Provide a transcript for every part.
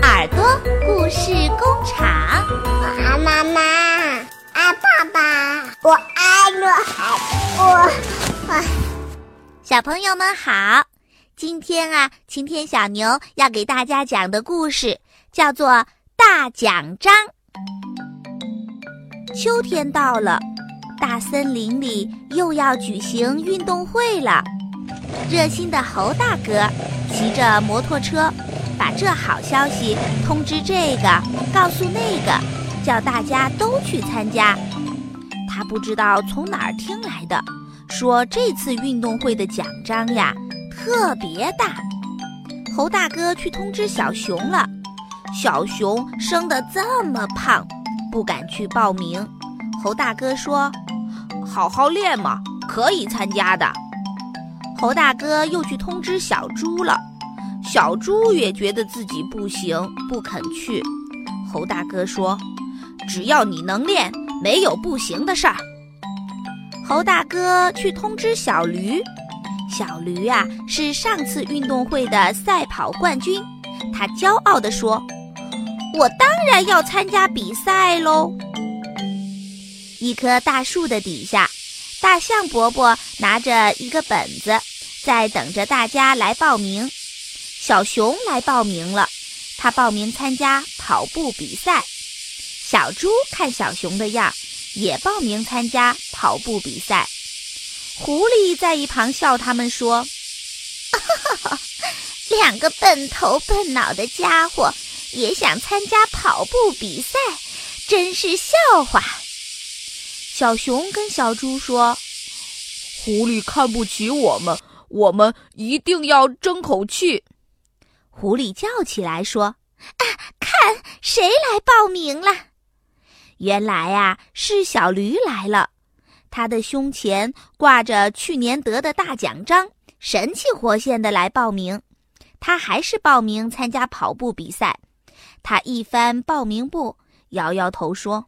耳朵故事工厂，我爱妈妈，爱爸爸，我爱女孩，我我。小朋友们好，今天啊，晴天小牛要给大家讲的故事叫做《大奖章》。秋天到了，大森林里又要举行运动会了。热心的猴大哥骑着摩托车，把这好消息通知这个，告诉那个，叫大家都去参加。他不知道从哪儿听来的，说这次运动会的奖章呀特别大。猴大哥去通知小熊了，小熊生得这么胖，不敢去报名。猴大哥说：“好好练嘛，可以参加的。”猴大哥又去通知小猪了，小猪也觉得自己不行，不肯去。猴大哥说：“只要你能练，没有不行的事儿。”猴大哥去通知小驴，小驴啊是上次运动会的赛跑冠军，他骄傲地说：“我当然要参加比赛喽！”一棵大树的底下，大象伯伯拿着一个本子。在等着大家来报名，小熊来报名了，他报名参加跑步比赛。小猪看小熊的样，也报名参加跑步比赛。狐狸在一旁笑他们说：“哈哈，两个笨头笨脑的家伙也想参加跑步比赛，真是笑话。”小熊跟小猪说：“狐狸看不起我们。”我们一定要争口气！狐狸叫起来说：“啊，看谁来报名了！原来呀，是小驴来了。他的胸前挂着去年得的大奖章，神气活现的来报名。他还是报名参加跑步比赛。他一翻报名簿，摇摇头说：‘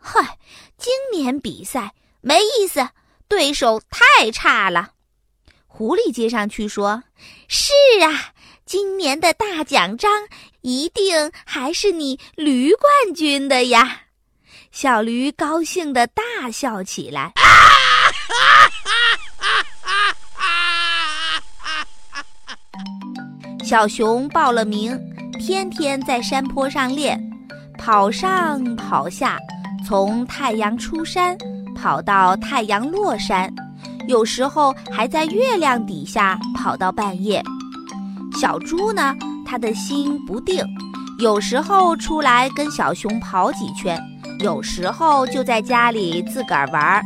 嗨，今年比赛没意思，对手太差了。’”狐狸接上去说：“是啊，今年的大奖章一定还是你驴冠军的呀！”小驴高兴地大笑起来。小熊报了名，天天在山坡上练，跑上跑下，从太阳出山跑到太阳落山。有时候还在月亮底下跑到半夜。小猪呢，它的心不定，有时候出来跟小熊跑几圈，有时候就在家里自个儿玩儿。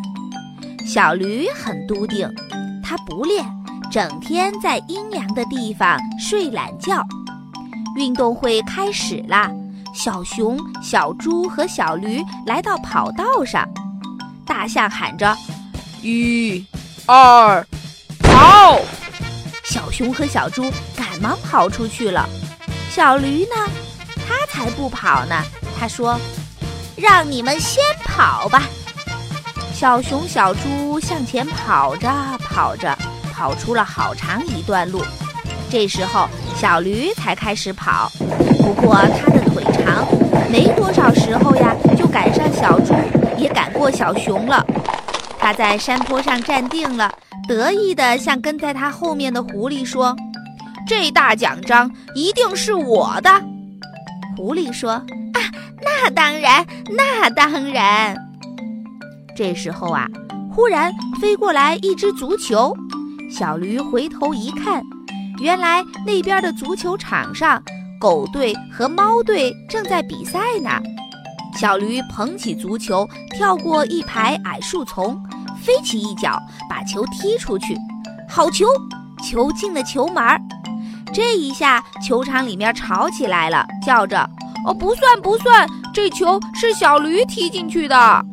小驴很笃定，它不练，整天在阴凉的地方睡懒觉。运动会开始啦，小熊、小猪和小驴来到跑道上，大象喊着：“一。”二，跑！熊和小猪赶忙跑出去了。小驴呢？它才不跑呢。它说：“让你们先跑吧。”小熊、小猪向前跑着跑着，跑出了好长一段路。这时候，小驴才开始跑。不过它的腿长，没多少时候呀，就赶上小猪，也赶过小熊了。它在山坡上站定了，得意地向跟在他后面的狐狸说：“这大奖章一定是我的。”狐狸说：“啊，那当然，那当然。”这时候啊，忽然飞过来一只足球，小驴回头一看，原来那边的足球场上，狗队和猫队正在比赛呢。小驴捧起足球，跳过一排矮树丛。飞起一脚，把球踢出去，好球！球进了球门儿。这一下，球场里面吵起来了，叫着：“哦，不算不算，这球是小驴踢进去的。”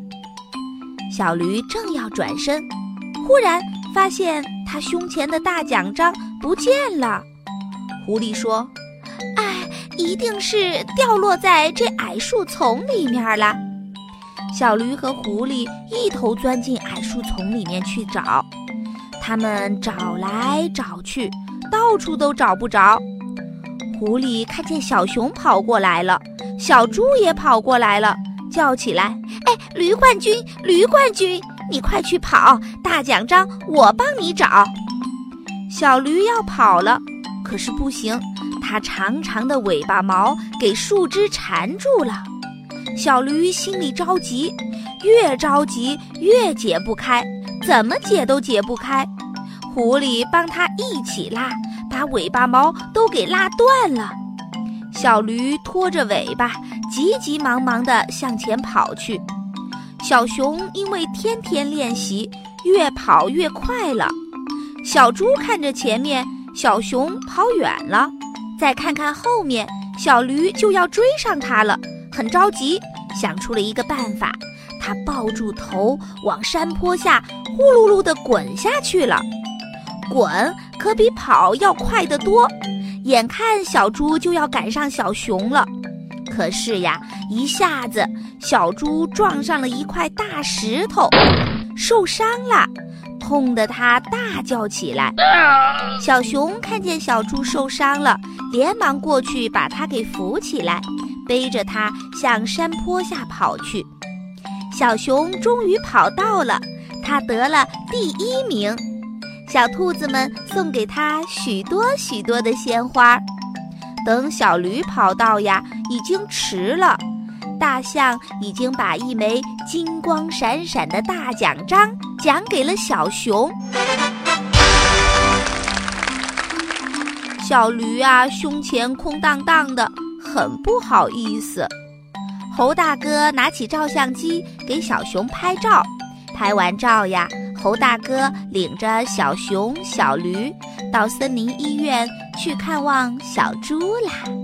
小驴正要转身，忽然发现他胸前的大奖章不见了。狐狸说：“哎，一定是掉落在这矮树丛里面了。”小驴和狐狸一头钻进矮树丛里面去找，他们找来找去，到处都找不着。狐狸看见小熊跑过来了，小猪也跑过来了，叫起来：“哎，驴冠军，驴冠军，你快去跑，大奖章我帮你找。”小驴要跑了，可是不行，它长长的尾巴毛给树枝缠住了。小驴心里着急，越着急越解不开，怎么解都解不开。狐狸帮它一起拉。把尾巴毛都给拉断了，小驴拖着尾巴，急急忙忙地向前跑去。小熊因为天天练习，越跑越快了。小猪看着前面，小熊跑远了，再看看后面，小驴就要追上它了，很着急，想出了一个办法，它抱住头往山坡下呼噜噜地滚下去了。滚可比跑要快得多，眼看小猪就要赶上小熊了，可是呀，一下子小猪撞上了一块大石头，受伤了，痛得它大叫起来。小熊看见小猪受伤了，连忙过去把它给扶起来，背着它向山坡下跑去。小熊终于跑到了，它得了第一名。小兔子们送给他许多许多的鲜花。等小驴跑到呀，已经迟了。大象已经把一枚金光闪闪的大奖章奖给了小熊。小驴啊，胸前空荡荡的，很不好意思。猴大哥拿起照相机给小熊拍照，拍完照呀。猴大哥领着小熊、小驴到森林医院去看望小猪啦。